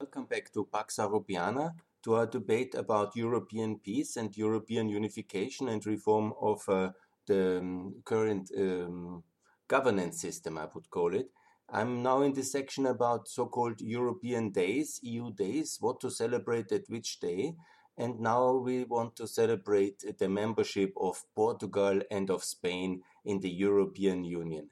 Welcome back to Pax Europiana, to our debate about European peace and European unification and reform of uh, the um, current um, governance system, I would call it. I'm now in the section about so called European days, EU days, what to celebrate at which day. And now we want to celebrate the membership of Portugal and of Spain in the European Union.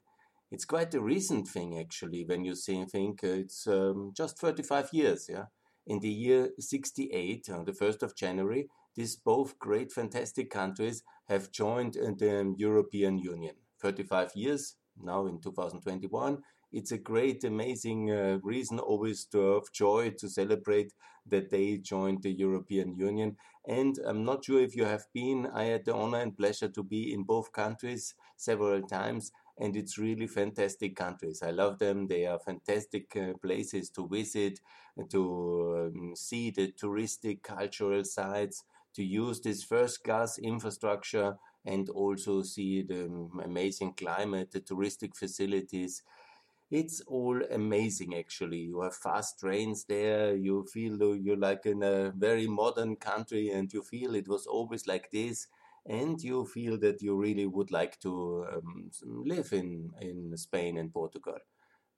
It's quite a recent thing, actually, when you think it's um, just 35 years. Yeah, in the year 68, on the 1st of January, these both great, fantastic countries have joined the European Union. 35 years now in 2021 it's a great, amazing uh, reason always to have joy to celebrate that they joined the European Union. And I'm not sure if you have been. I had the honor and pleasure to be in both countries several times. And it's really fantastic countries. I love them. They are fantastic uh, places to visit, to um, see the touristic cultural sites, to use this first class infrastructure and also see the um, amazing climate, the touristic facilities, it's all amazing actually you have fast trains there you feel you're like in a very modern country and you feel it was always like this and you feel that you really would like to um, live in in Spain and Portugal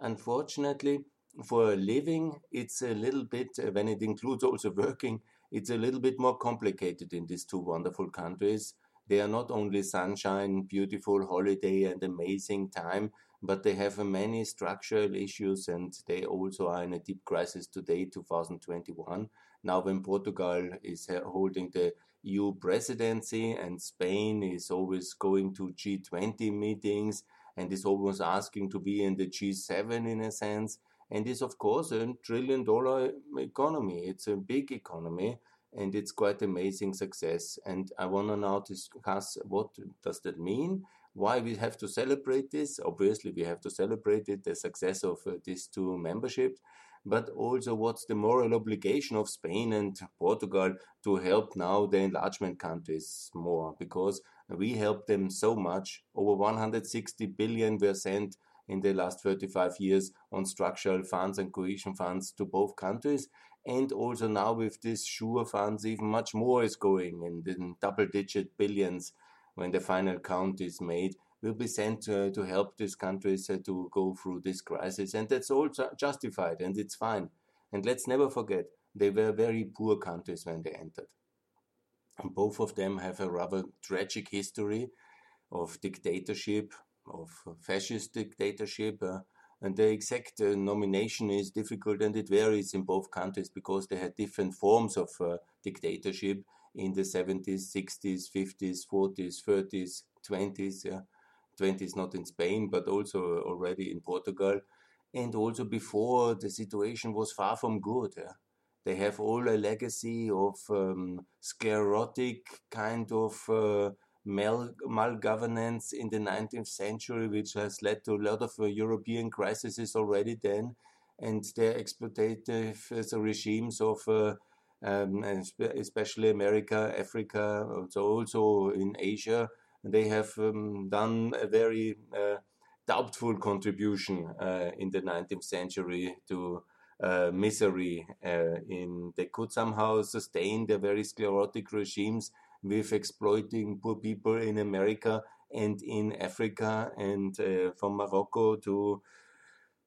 unfortunately for a living it's a little bit uh, when it includes also working it's a little bit more complicated in these two wonderful countries they are not only sunshine beautiful holiday and amazing time but they have many structural issues and they also are in a deep crisis today, 2021. Now, when Portugal is holding the EU presidency and Spain is always going to G20 meetings and is always asking to be in the G7 in a sense. And is, of course, a trillion dollar economy. It's a big economy and it's quite amazing success. And I want to now discuss what does that mean why we have to celebrate this. Obviously, we have to celebrate it, the success of uh, these two memberships, but also what's the moral obligation of Spain and Portugal to help now the enlargement countries more, because we helped them so much. Over 160 billion were sent in the last 35 years on structural funds and cohesion funds to both countries. And also now with this SURE funds, even much more is going in the double digit billions when the final count is made, will be sent uh, to help these countries uh, to go through this crisis. And that's all justified and it's fine. And let's never forget, they were very poor countries when they entered. And both of them have a rather tragic history of dictatorship, of fascist dictatorship. Uh, and the exact uh, nomination is difficult and it varies in both countries because they had different forms of uh, dictatorship in the 70s, 60s, 50s, 40s, 30s, 20s. Yeah. 20s not in Spain, but also already in Portugal. And also before the situation was far from good. Yeah. They have all a legacy of um, sclerotic kind of uh, mal malgovernance in the 19th century, which has led to a lot of uh, European crises already then. And their exploitative uh, regimes of uh, um, especially America, Africa, so also in Asia, they have um, done a very uh, doubtful contribution uh, in the 19th century to uh, misery. In they could somehow sustain their very sclerotic regimes with exploiting poor people in America and in Africa and uh, from Morocco to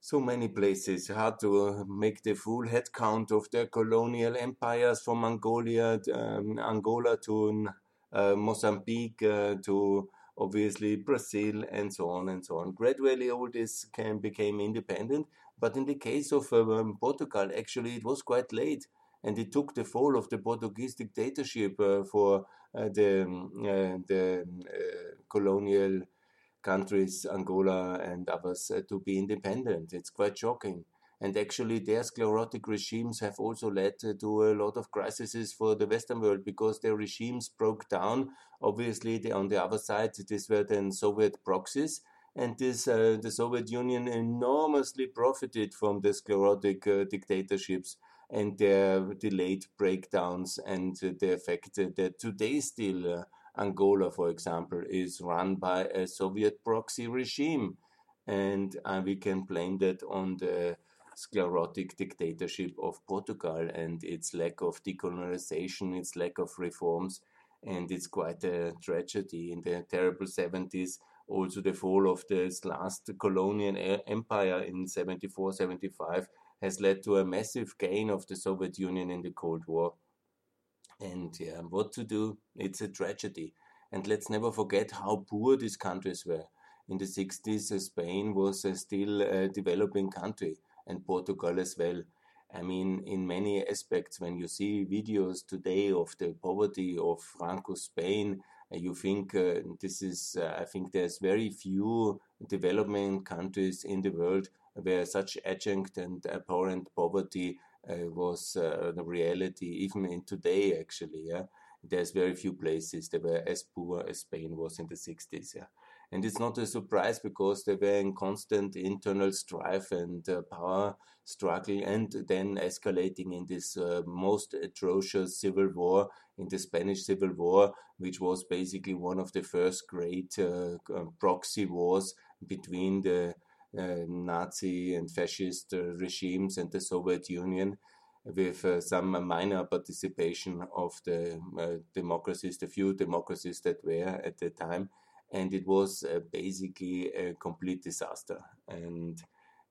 so many places, hard to make the full head count of their colonial empires from Mongolia, um, Angola to Mozambique uh, to obviously Brazil and so on and so on. Gradually, all this can became independent, but in the case of um, Portugal, actually, it was quite late, and it took the fall of the Portuguese dictatorship uh, for uh, the um, uh, the uh, colonial countries, Angola and others, uh, to be independent. It's quite shocking. And actually, their sclerotic regimes have also led to a lot of crises for the Western world because their regimes broke down. Obviously, they, on the other side, these were then Soviet proxies. And this, uh, the Soviet Union enormously profited from the sclerotic uh, dictatorships and their delayed breakdowns and the fact that today still uh, Angola, for example, is run by a Soviet proxy regime. And uh, we can blame that on the sclerotic dictatorship of Portugal and its lack of decolonization, its lack of reforms, and it's quite a tragedy. In the terrible 70s, also the fall of this last colonial empire in 74 75 has led to a massive gain of the Soviet Union in the Cold War. And yeah, what to do? It's a tragedy. And let's never forget how poor these countries were. In the 60s, uh, Spain was uh, still a developing country, and Portugal as well. I mean, in many aspects, when you see videos today of the poverty of Franco Spain, uh, you think uh, this is, uh, I think there's very few development countries in the world where such adjunct and apparent poverty uh, was uh, the reality, even in today, actually. Yeah, there's very few places that were as poor as Spain was in the 60s. Yeah. And it's not a surprise because they were in constant internal strife and uh, power struggle, and then escalating in this uh, most atrocious civil war, in the Spanish Civil War, which was basically one of the first great uh, proxy wars between the uh, Nazi and fascist uh, regimes and the Soviet Union with uh, some minor participation of the uh, democracies, the few democracies that were at the time. And it was uh, basically a complete disaster. And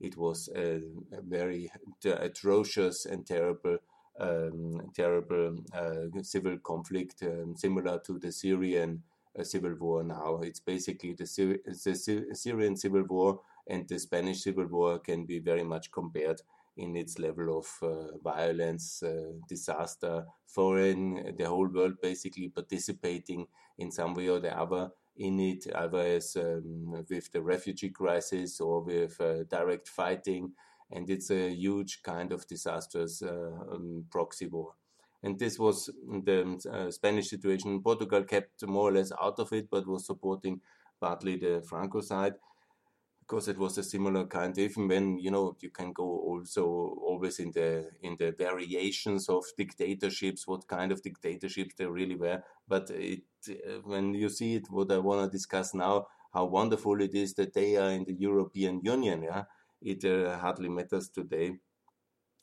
it was a, a very atrocious and terrible, um, terrible uh, civil conflict, um, similar to the Syrian civil war now. It's basically the, the Syrian civil war and the Spanish Civil War can be very much compared in its level of uh, violence, uh, disaster, foreign, the whole world basically participating in some way or the other in it, either as um, with the refugee crisis or with uh, direct fighting. And it's a huge kind of disastrous uh, um, proxy war. And this was the uh, Spanish situation. Portugal kept more or less out of it, but was supporting partly the Franco side because it was a similar kind even when you know you can go also always in the in the variations of dictatorships what kind of dictatorships there really were. But it uh, when you see it what i want to discuss now how wonderful it is that they are in the european union yeah? It uh, hardly matters today.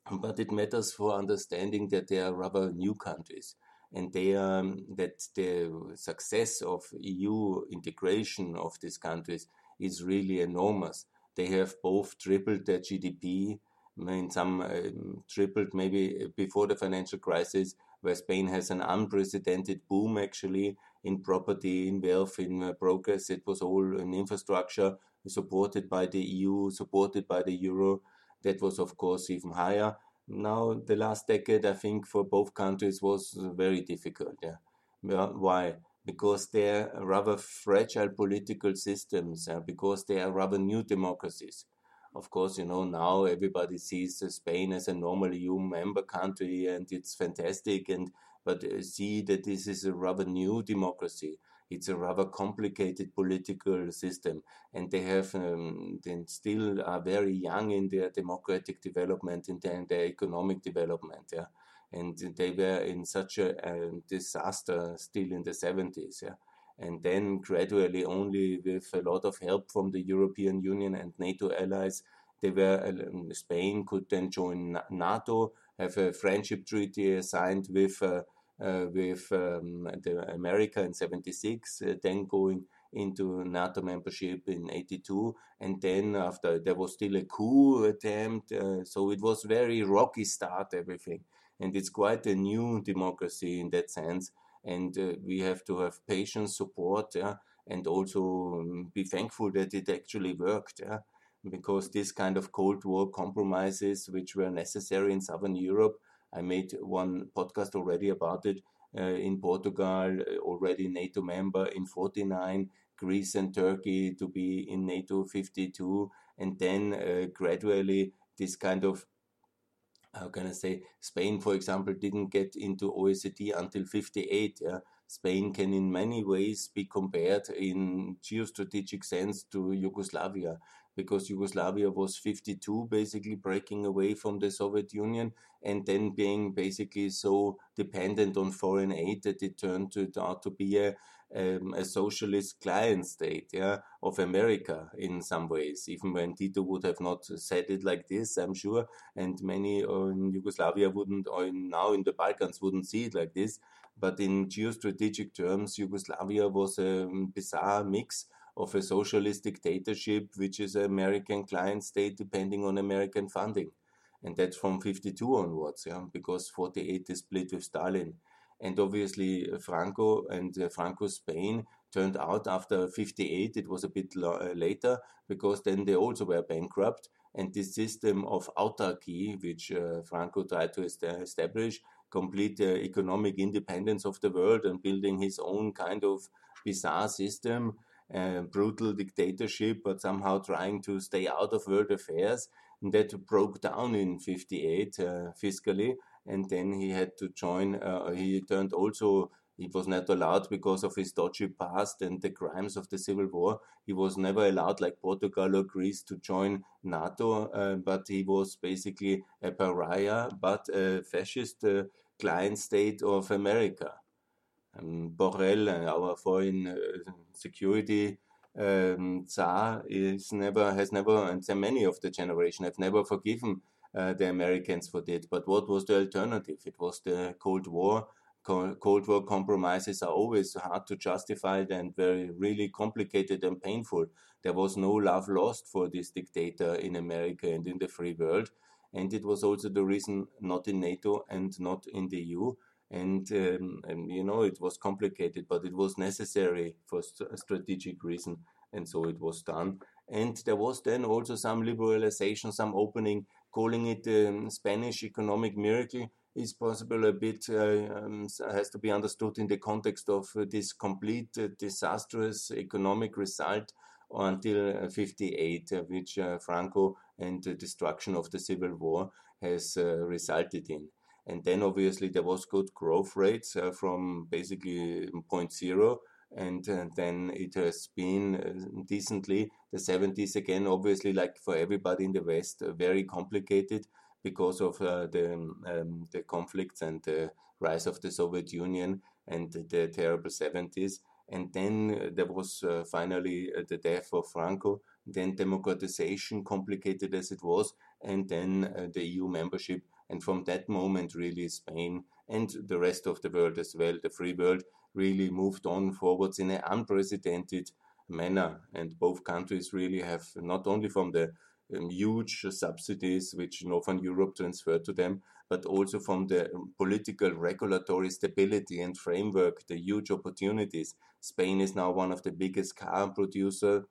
But it matters for understanding that they are rather new countries and they um, that the success of eu integration of these countries is really enormous. They have both tripled their GDP, I mean, some um, tripled maybe before the financial crisis, where Spain has an unprecedented boom actually in property, in wealth, in uh, progress. It was all in infrastructure supported by the EU, supported by the euro. That was, of course, even higher. Now, the last decade, I think, for both countries was very difficult. Yeah. Why? Because they're rather fragile political systems, uh, because they are rather new democracies. Of course, you know, now everybody sees uh, Spain as a normal EU member country and it's fantastic, and but uh, see that this is a rather new democracy. It's a rather complicated political system, and they have um, then still are very young in their democratic development, in their, in their economic development. Yeah and they were in such a, a disaster still in the 70s. Yeah. And then gradually, only with a lot of help from the European Union and NATO allies, they were um, Spain could then join NATO, have a friendship treaty signed with uh, uh, with um, the America in 76, uh, then going into NATO membership in 82 and then after there was still a coup attempt uh, so it was very rocky start everything and it's quite a new democracy in that sense. And uh, we have to have patience, support, yeah, and also um, be thankful that it actually worked, yeah, because this kind of Cold War compromises, which were necessary in Southern Europe, I made one podcast already about it. Uh, in Portugal, uh, already NATO member in 49, Greece and Turkey to be in NATO 52, and then uh, gradually this kind of how can I say, Spain, for example, didn't get into OECD until 58. Yeah? Spain can in many ways be compared in geostrategic sense to Yugoslavia because Yugoslavia was 52 basically breaking away from the Soviet Union and then being basically so dependent on foreign aid that it turned to, out to be a, um, a socialist client state yeah, of America in some ways, even when Tito would have not said it like this, I'm sure, and many in Yugoslavia wouldn't, or in, now in the Balkans wouldn't see it like this. But in geostrategic terms, Yugoslavia was a bizarre mix of a socialist dictatorship, which is an American client state depending on American funding. And that's from 52 onwards, yeah, because 48 is split with Stalin. And obviously, uh, Franco and uh, Franco Spain turned out after 58, it was a bit uh, later, because then they also were bankrupt. And this system of autarky, which Franco tried to establish, complete economic independence of the world and building his own kind of bizarre system, uh, brutal dictatorship, but somehow trying to stay out of world affairs. And that broke down in 58 uh, fiscally. And then he had to join, uh, he turned also he was not allowed because of his dodgy past and the crimes of the civil war. He was never allowed, like Portugal or Greece, to join NATO, uh, but he was basically a pariah, but a fascist uh, client state of America. Um, Borrell, uh, our foreign uh, security um, is never has never, and many of the generation have never forgiven uh, the Americans for that. But what was the alternative? It was the Cold War Cold War compromises are always hard to justify and very really complicated and painful. There was no love lost for this dictator in America and in the free world. And it was also the reason not in NATO and not in the EU. And, um, and you know, it was complicated, but it was necessary for st- strategic reason. And so it was done. And there was then also some liberalization, some opening, calling it the um, Spanish economic miracle is possible a bit uh, um, has to be understood in the context of uh, this complete uh, disastrous economic result until 58, which Franco and the destruction of the civil war has resulted in. And then obviously there was good growth rates from basically point zero and uh, then it has been uh, decently the 70s again obviously like for everybody in the west uh, very complicated because of uh, the um, the conflicts and the rise of the Soviet Union and the terrible 70s. And then uh, there was uh, finally the death of Franco, then democratization, complicated as it was, and then the EU membership. And from that moment, really, Spain and the rest of the world as well, the free world, really moved on forwards in an unprecedented manner. And both countries really have, not only from the um, huge subsidies which Northern Europe transferred to them, but also from the um, political regulatory stability and framework, the huge opportunities. Spain is now one of the biggest car producer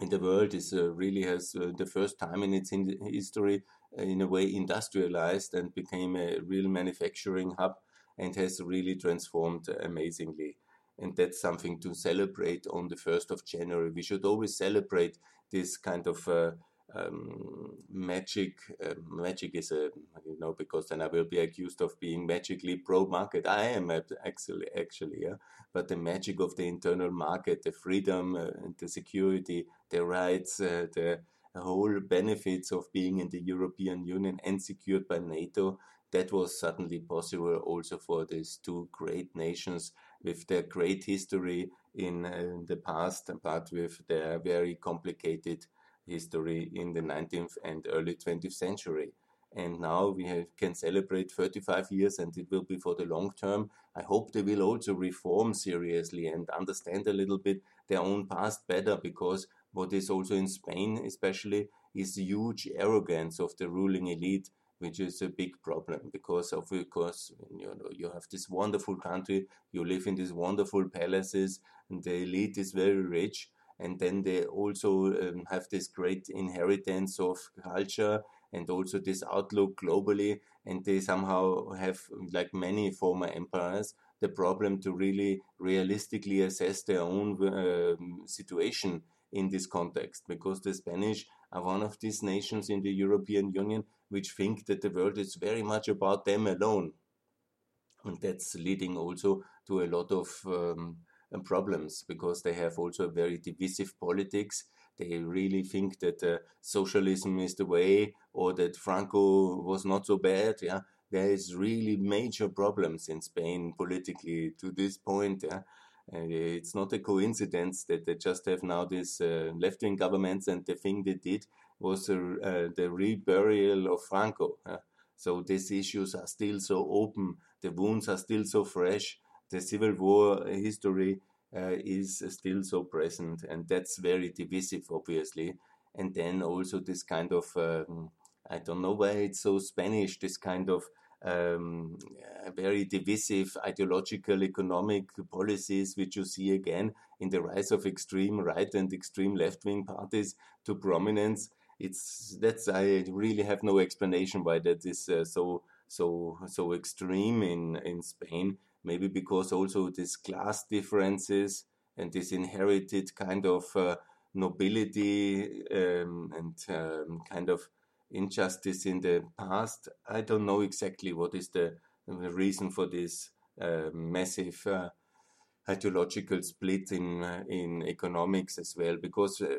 in the world. Is uh, really has uh, the first time in its in history, in a way, industrialized and became a real manufacturing hub, and has really transformed amazingly. And that's something to celebrate on the 1st of January. We should always celebrate this kind of uh, um, magic uh, magic is a you know because then I will be accused of being magically pro market. I am actually actually yeah, but the magic of the internal market, the freedom, uh, the security, the rights, uh, the whole benefits of being in the European Union and secured by NATO. That was suddenly possible also for these two great nations with their great history in, uh, in the past, but with their very complicated history in the 19th and early 20th century. And now we have, can celebrate 35 years, and it will be for the long term. I hope they will also reform seriously and understand a little bit their own past better, because what is also in Spain, especially, is the huge arrogance of the ruling elite, which is a big problem because of course you know you have this wonderful country, you live in these wonderful palaces, and the elite is very rich, and then they also um, have this great inheritance of culture and also this outlook globally and they somehow have like many former empires the problem to really realistically assess their own um, situation in this context because the spanish are one of these nations in the european union which think that the world is very much about them alone and that's leading also to a lot of um, problems because they have also a very divisive politics. they really think that uh, socialism is the way or that Franco was not so bad. Yeah, there is really major problems in Spain politically to this point. Yeah. It's not a coincidence that they just have now these uh, left-wing governments, and the thing they did was uh, the reburial of Franco. so these issues are still so open, the wounds are still so fresh, the civil war history uh, is still so present, and that's very divisive, obviously. And then also this kind of um, I don't know why it's so Spanish. This kind of um, very divisive ideological economic policies, which you see again in the rise of extreme right and extreme left wing parties to prominence. It's that's I really have no explanation why that is uh, so so so extreme in in Spain maybe because also these class differences and this inherited kind of uh, nobility um, and um, kind of injustice in the past. I don't know exactly what is the, reason for this uh, massive uh, ideological split in uh, in economics as well, because uh,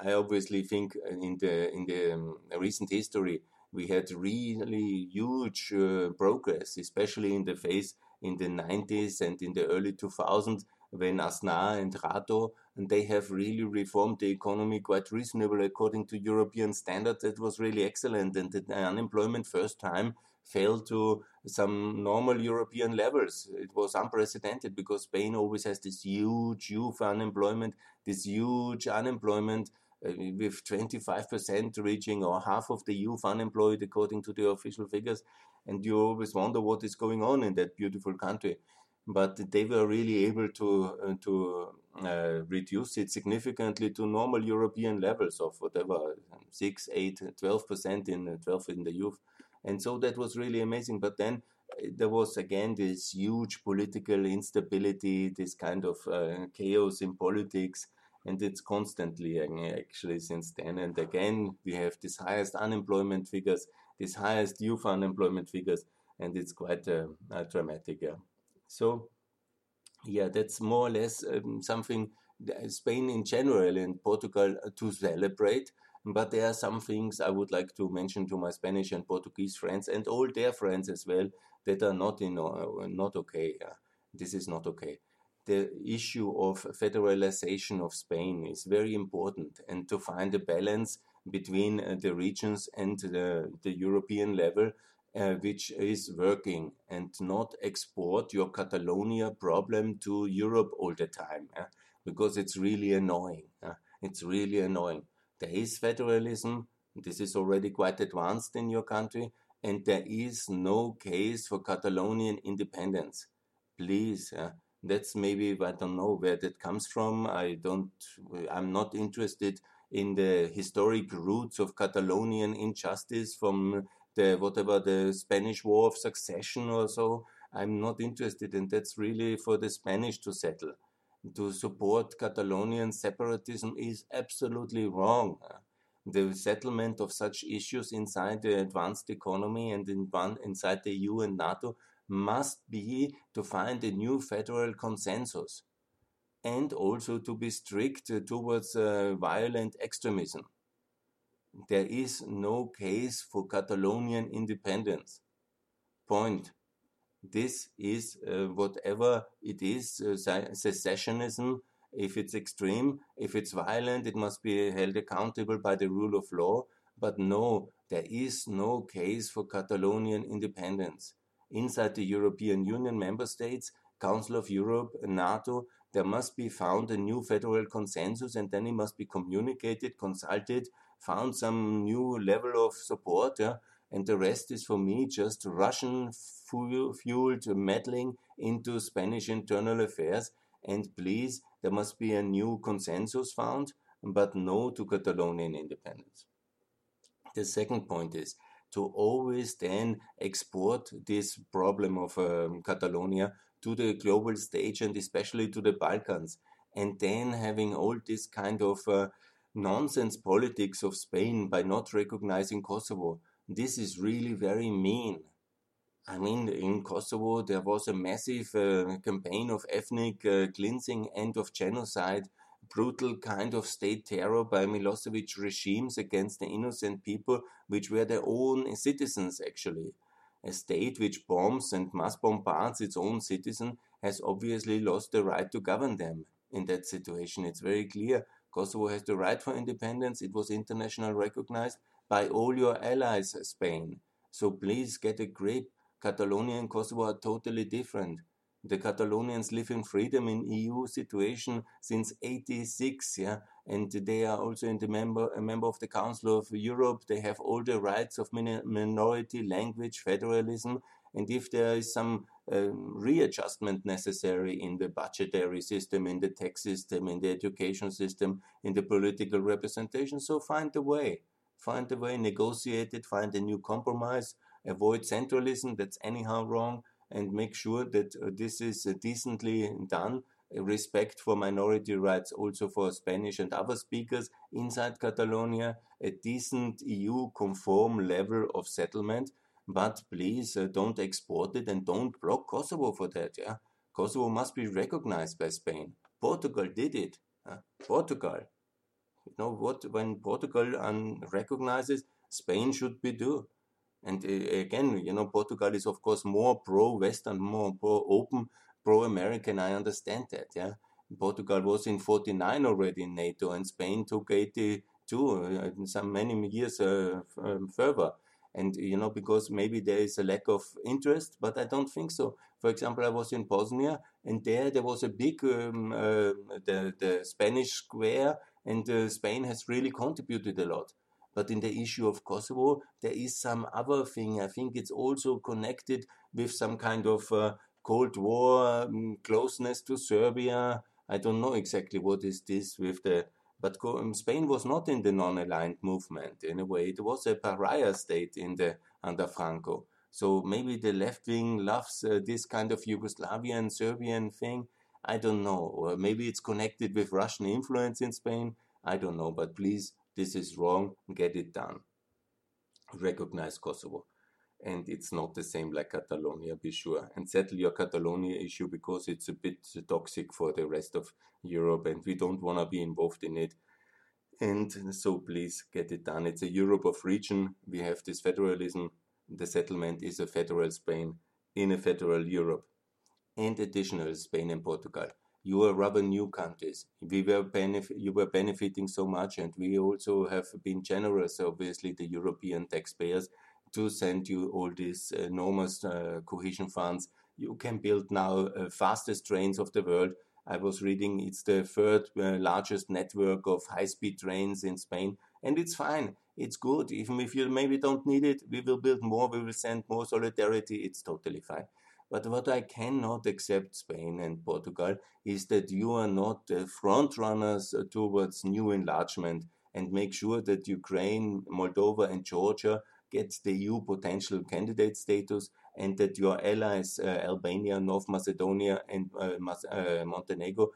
I obviously think in the in the um, recent history we had really huge uh, progress, especially in the phase in the 90s and in the early 2000s when Aznar and Rato, and they have really reformed the economy quite reasonable according to European standards. That was really excellent, and the unemployment first time fell to some normal European levels. It was unprecedented because Spain always has this huge youth unemployment, this huge unemployment uh, with 25% reaching or half of the youth unemployed according to the official figures and you always wonder what is going on in that beautiful country. But they were really able to uh, to uh, reduce it significantly to normal European levels of whatever six, eight, 12 percent in uh, 12 in the youth, and so that was really amazing. But then uh, there was again this huge political instability, this kind of uh, chaos in politics, and it's constantly actually since then. And again, we have these highest unemployment figures these highest youth unemployment figures, and it's quite uh, uh, dramatic. Yeah. So, yeah, that's more or less um, something Spain in general and Portugal uh, to celebrate. But there are some things I would like to mention to my Spanish and Portuguese friends and all their friends as well that are not in uh, not okay. Yeah. This is not okay the issue of federalization of Spain is very important and to find a balance between uh, the regions and the, the European level, uh, which is working, and not export your Catalonia problem to Europe all the time, because it's really annoying. It's really annoying. There is federalism. This is already quite advanced in your country, and there is no case for Catalonian independence. Please, that's maybe I don't know where that comes from. I don't. I'm not interested in the historic roots of Catalonian injustice from the whatever the Spanish War of Succession or so. I'm not interested, and that's really for the Spanish to settle. To support Catalonian separatism is absolutely wrong. The settlement of such issues inside the advanced economy and in one, inside the EU and NATO must be to find a new federal consensus and also to be strict towards uh, violent extremism. There is no case for Catalonian independence. Point. This is uh, whatever it is, uh, secessionism. If it's extreme, if it's violent, it must be held accountable by the rule of law. But no, there is no case for Catalonian independence. Inside the European Union member states, Council of Europe, NATO, there must be found a new federal consensus and then it must be communicated, consulted, found some new level of support. Yeah? And the rest is for me just Russian fueled meddling into Spanish internal affairs. And please, there must be a new consensus found, but no to Catalonian independence. The second point is to always then export this problem of um, Catalonia to the global stage and especially to the Balkans. And then having all this kind of uh, nonsense politics of Spain by not recognizing Kosovo. This is really very mean. I mean, in Kosovo, there was a massive uh, campaign of ethnic uh, cleansing and of genocide brutal kind of state terror by Milosevic regimes against the innocent people, which were their own citizens actually. A state which bombs and mass bombards its own citizens has obviously lost the right to govern them in that situation. It's very clear. Kosovo has the right for independence. It was internationally recognized by all your allies, Spain. So please get a grip. Catalonia and Kosovo are totally different. The Catalonians live in freedom in EU situation since 86, yeah, and they are also in the member a member of the Council of Europe. They have all the rights of minority language federalism, and if there is some um, readjustment necessary in the budgetary system, in the tax system, in the education system, in the political representation. So find a way, find a way, negotiate it, find a new compromise, avoid centralism that's anyhow wrong, and make sure that uh, this is uh, decently done. Respect for minority rights also for Spanish and other speakers inside Catalonia, a decent EU conform level of settlement but please uh, don't export it and don't block Kosovo for that. Yeah, Kosovo must be recognized by Spain. Portugal did it. Uh, Portugal. You know what? When Portugal recognizes, Spain should be do. And uh, again, you know, Portugal is of course more pro-Western, more pro-open, pro-American. I understand that. Yeah, Portugal was in 49 already in NATO, and Spain took 82, uh, some many years uh, um, further and you know because maybe there is a lack of interest but i don't think so. For example i was in bosnia and there there was a big um, uh, the, the spanish square and uh, spain has really contributed a lot. But in the issue of kosovo there is some other thing. I think it's also connected with some kind of uh, cold war um, closeness to serbia. I don't know exactly what is this with the but Spain was not in the non-aligned movement in a way. It was a pariah state in the under Franco. So maybe the left wing loves uh, this kind of Yugoslavian Serbian thing. I don't know. Or maybe it's connected with Russian influence in Spain. I don't know. But please, this is wrong. Get it done. Recognize Kosovo and it's not the same like Catalonia, be sure. And settle your Catalonia issue because it's a bit toxic for the rest of Europe and we don't want to be involved in it. And so please get it done. It's a Europe of region. We have this federalism. The settlement is a federal Spain in a federal Europe. And additional Spain and Portugal. You are rather new countries. We were benef- you were benefiting so much, and we also have been generous, obviously, the European taxpayers to send you all these enormous uh, cohesion funds. You can build now uh, fastest trains of the world. I was reading it's the third uh, largest network of high-speed trains in Spain, and it's fine. It's good. Even if you maybe don't need it, we will build more. We will send more solidarity. It's totally fine. But what I cannot accept, Spain and Portugal, is that you are not front runners towards new enlargement and make sure that Ukraine, Moldova, and Georgia gets the EU potential candidate status and that your allies, uh, Albania, North Macedonia, and uh, uh, Montenegro,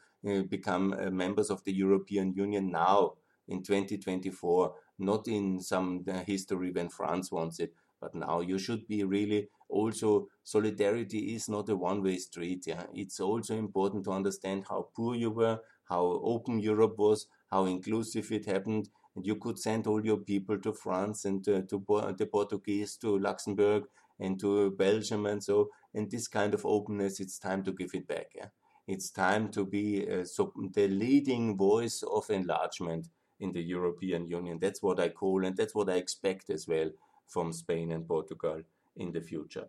become members of the European Union now in 2024, not in some history when France wants it, but now you should be really also solidarity is not a one-way street. Yeah, it's also important to understand how poor you were, how open Europe was, how inclusive it happened, and you could send all your people to France and uh, to the Portuguese, to Luxembourg and to Belgium and so. And this kind of openness, it's time to give it back. Yeah? It's time to be uh, so the leading voice of enlargement in the European Union. That's what I call, and that's what I expect as well from Spain and Portugal in the future.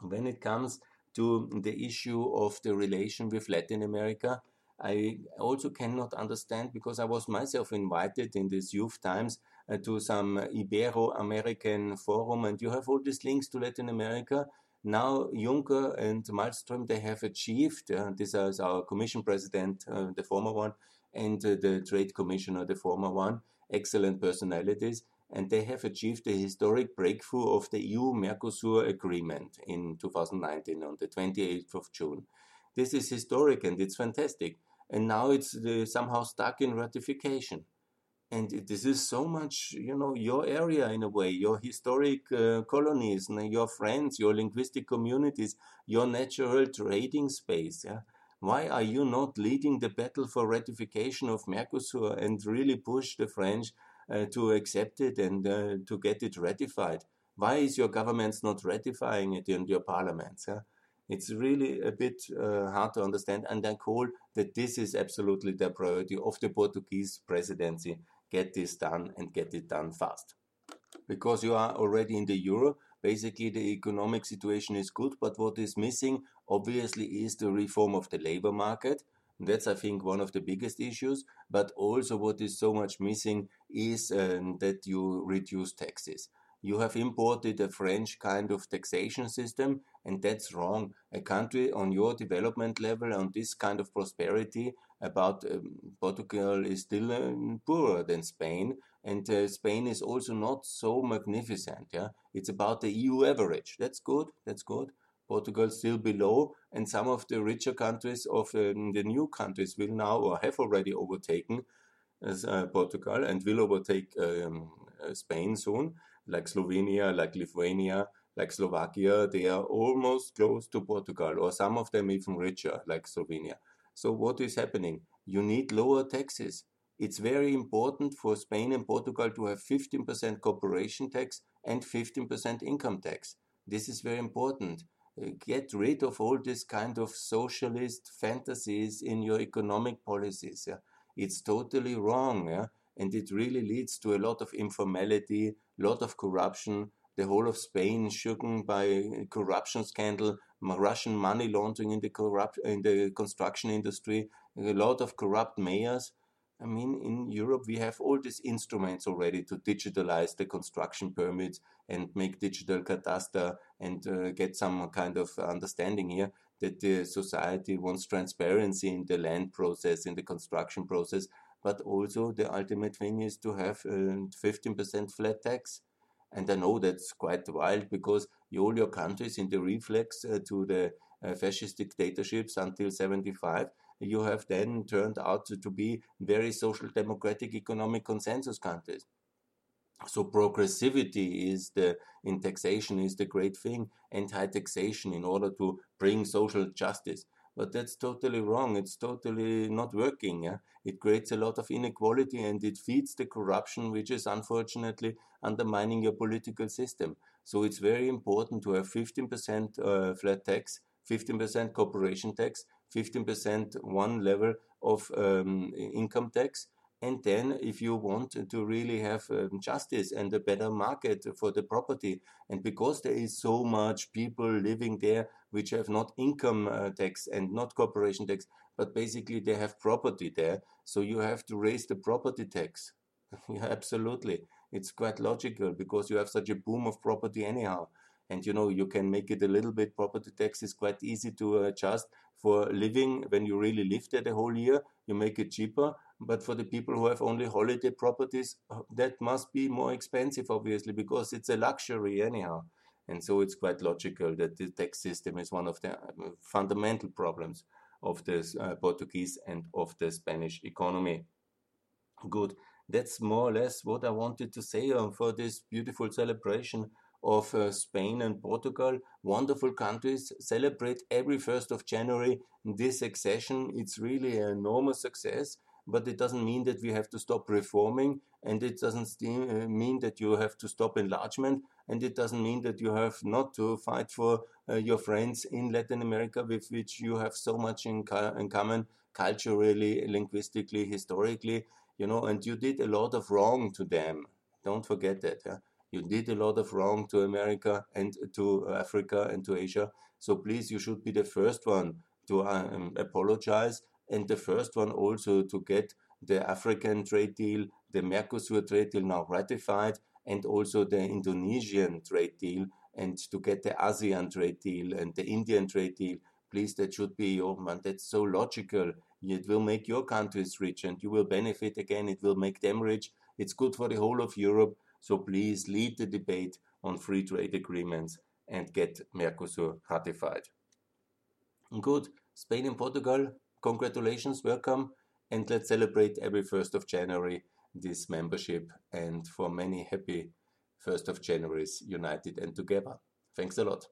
When it comes to the issue of the relation with Latin America, I also cannot understand because I was myself invited in these youth times uh, to some Ibero-American forum, and you have all these links to Latin America. Now Juncker and Malmström they have achieved. Uh, this is our Commission President, uh, the former one, and uh, the Trade Commissioner, the former one. Excellent personalities, and they have achieved a historic breakthrough of the EU-Mercosur agreement in 2019 on the 28th of June. This is historic and it's fantastic and now it's uh, somehow stuck in ratification. And this is so much, you know, your area in a way, your historic uh, colonies, your friends, your linguistic communities, your natural trading space. Yeah, Why are you not leading the battle for ratification of Mercosur and really push the French uh, to accept it and uh, to get it ratified? Why is your government not ratifying it in your parliaments? Huh? It's really a bit uh, hard to understand, and I call that this is absolutely the priority of the Portuguese presidency. Get this done and get it done fast. Because you are already in the euro, basically the economic situation is good, but what is missing obviously is the reform of the labor market. That's, I think, one of the biggest issues. But also, what is so much missing is um, that you reduce taxes. You have imported a French kind of taxation system, and that's wrong. A country on your development level, on this kind of prosperity, about um, Portugal is still um, poorer than Spain, and uh, Spain is also not so magnificent. Yeah, it's about the EU average. That's good. That's good. Portugal still below, and some of the richer countries of um, the new countries will now or have already overtaken as, uh, Portugal and will overtake um, uh, Spain soon, like Slovenia, like Lithuania, like Slovakia. They are almost close to Portugal, or some of them even richer, like Slovenia. So what is happening? You need lower taxes. It's very important for Spain and Portugal to have 15% corporation tax and 15% income tax. This is very important uh, get rid of all this kind of socialist fantasies in your economic policies. Yeah? It's totally wrong, yeah? And it really leads to a lot of informality, a lot of corruption. The whole of Spain shaken by corruption scandal, Russian money laundering in the corrupt in the construction industry, a lot of corrupt mayors. I mean, in Europe, we have all these instruments already to digitalize the construction permits and make digital cadastre and uh, get some kind of understanding here that the society wants transparency in the land process, in the construction process, but also the ultimate thing is to have uh, 15% flat tax. And I know that's quite wild because all your countries in the reflex uh, to the uh, fascist dictatorships until 75 you have then turned out to, to be very social democratic economic consensus countries. So progressivity is the in taxation is the great thing, anti-taxation in order to bring social justice. But that's totally wrong. It's totally not working. Yeah? It creates a lot of inequality and it feeds the corruption, which is unfortunately undermining your political system. So it's very important to have 15% uh, flat tax, 15% corporation tax, 15% one level of um, income tax. And then, if you want to really have um, justice and a better market for the property, and because there is so much people living there which have not income uh, tax and not corporation tax, but basically they have property there, so you have to raise the property tax. yeah, absolutely. It's quite logical because you have such a boom of property anyhow and you know you can make it a little bit property tax is quite easy to adjust for living when you really live there the whole year you make it cheaper but for the people who have only holiday properties uh, that must be more expensive obviously because it's a luxury anyhow and so it's quite logical that the tax system is one of the uh, fundamental problems of the uh, Portuguese and of the Spanish economy. Good. That's more or less what I wanted to say um, for this beautiful celebration of uh, Spain and Portugal, wonderful countries, celebrate every 1st of January this accession. It's really an enormous success, but it doesn't mean that we have to stop reforming, and it doesn't uh, mean that you have to stop enlargement, and it doesn't mean that you have not to fight for uh, your friends in Latin America with which you have so much in, in common culturally, linguistically, historically, you know, and you did a lot of wrong to them. Don't forget that. Yeah? You did a lot of wrong to America and to Africa and to Asia. So please, you should be the first one to um, apologize and the first one also to get the African trade deal, the Mercosur trade deal now ratified, and also the Indonesian trade deal, and to get the ASEAN trade deal and the Indian trade deal. Please, that should be your man. That's so logical. It will make your countries rich and you will benefit again. It will make them rich. It's good for the whole of Europe. So please lead the debate on free trade agreements and get Mercosur ratified. Good. Spain and Portugal, congratulations, welcome, and let's celebrate every 1st of January this membership and for many happy 1st of January's united and together. Thanks a lot.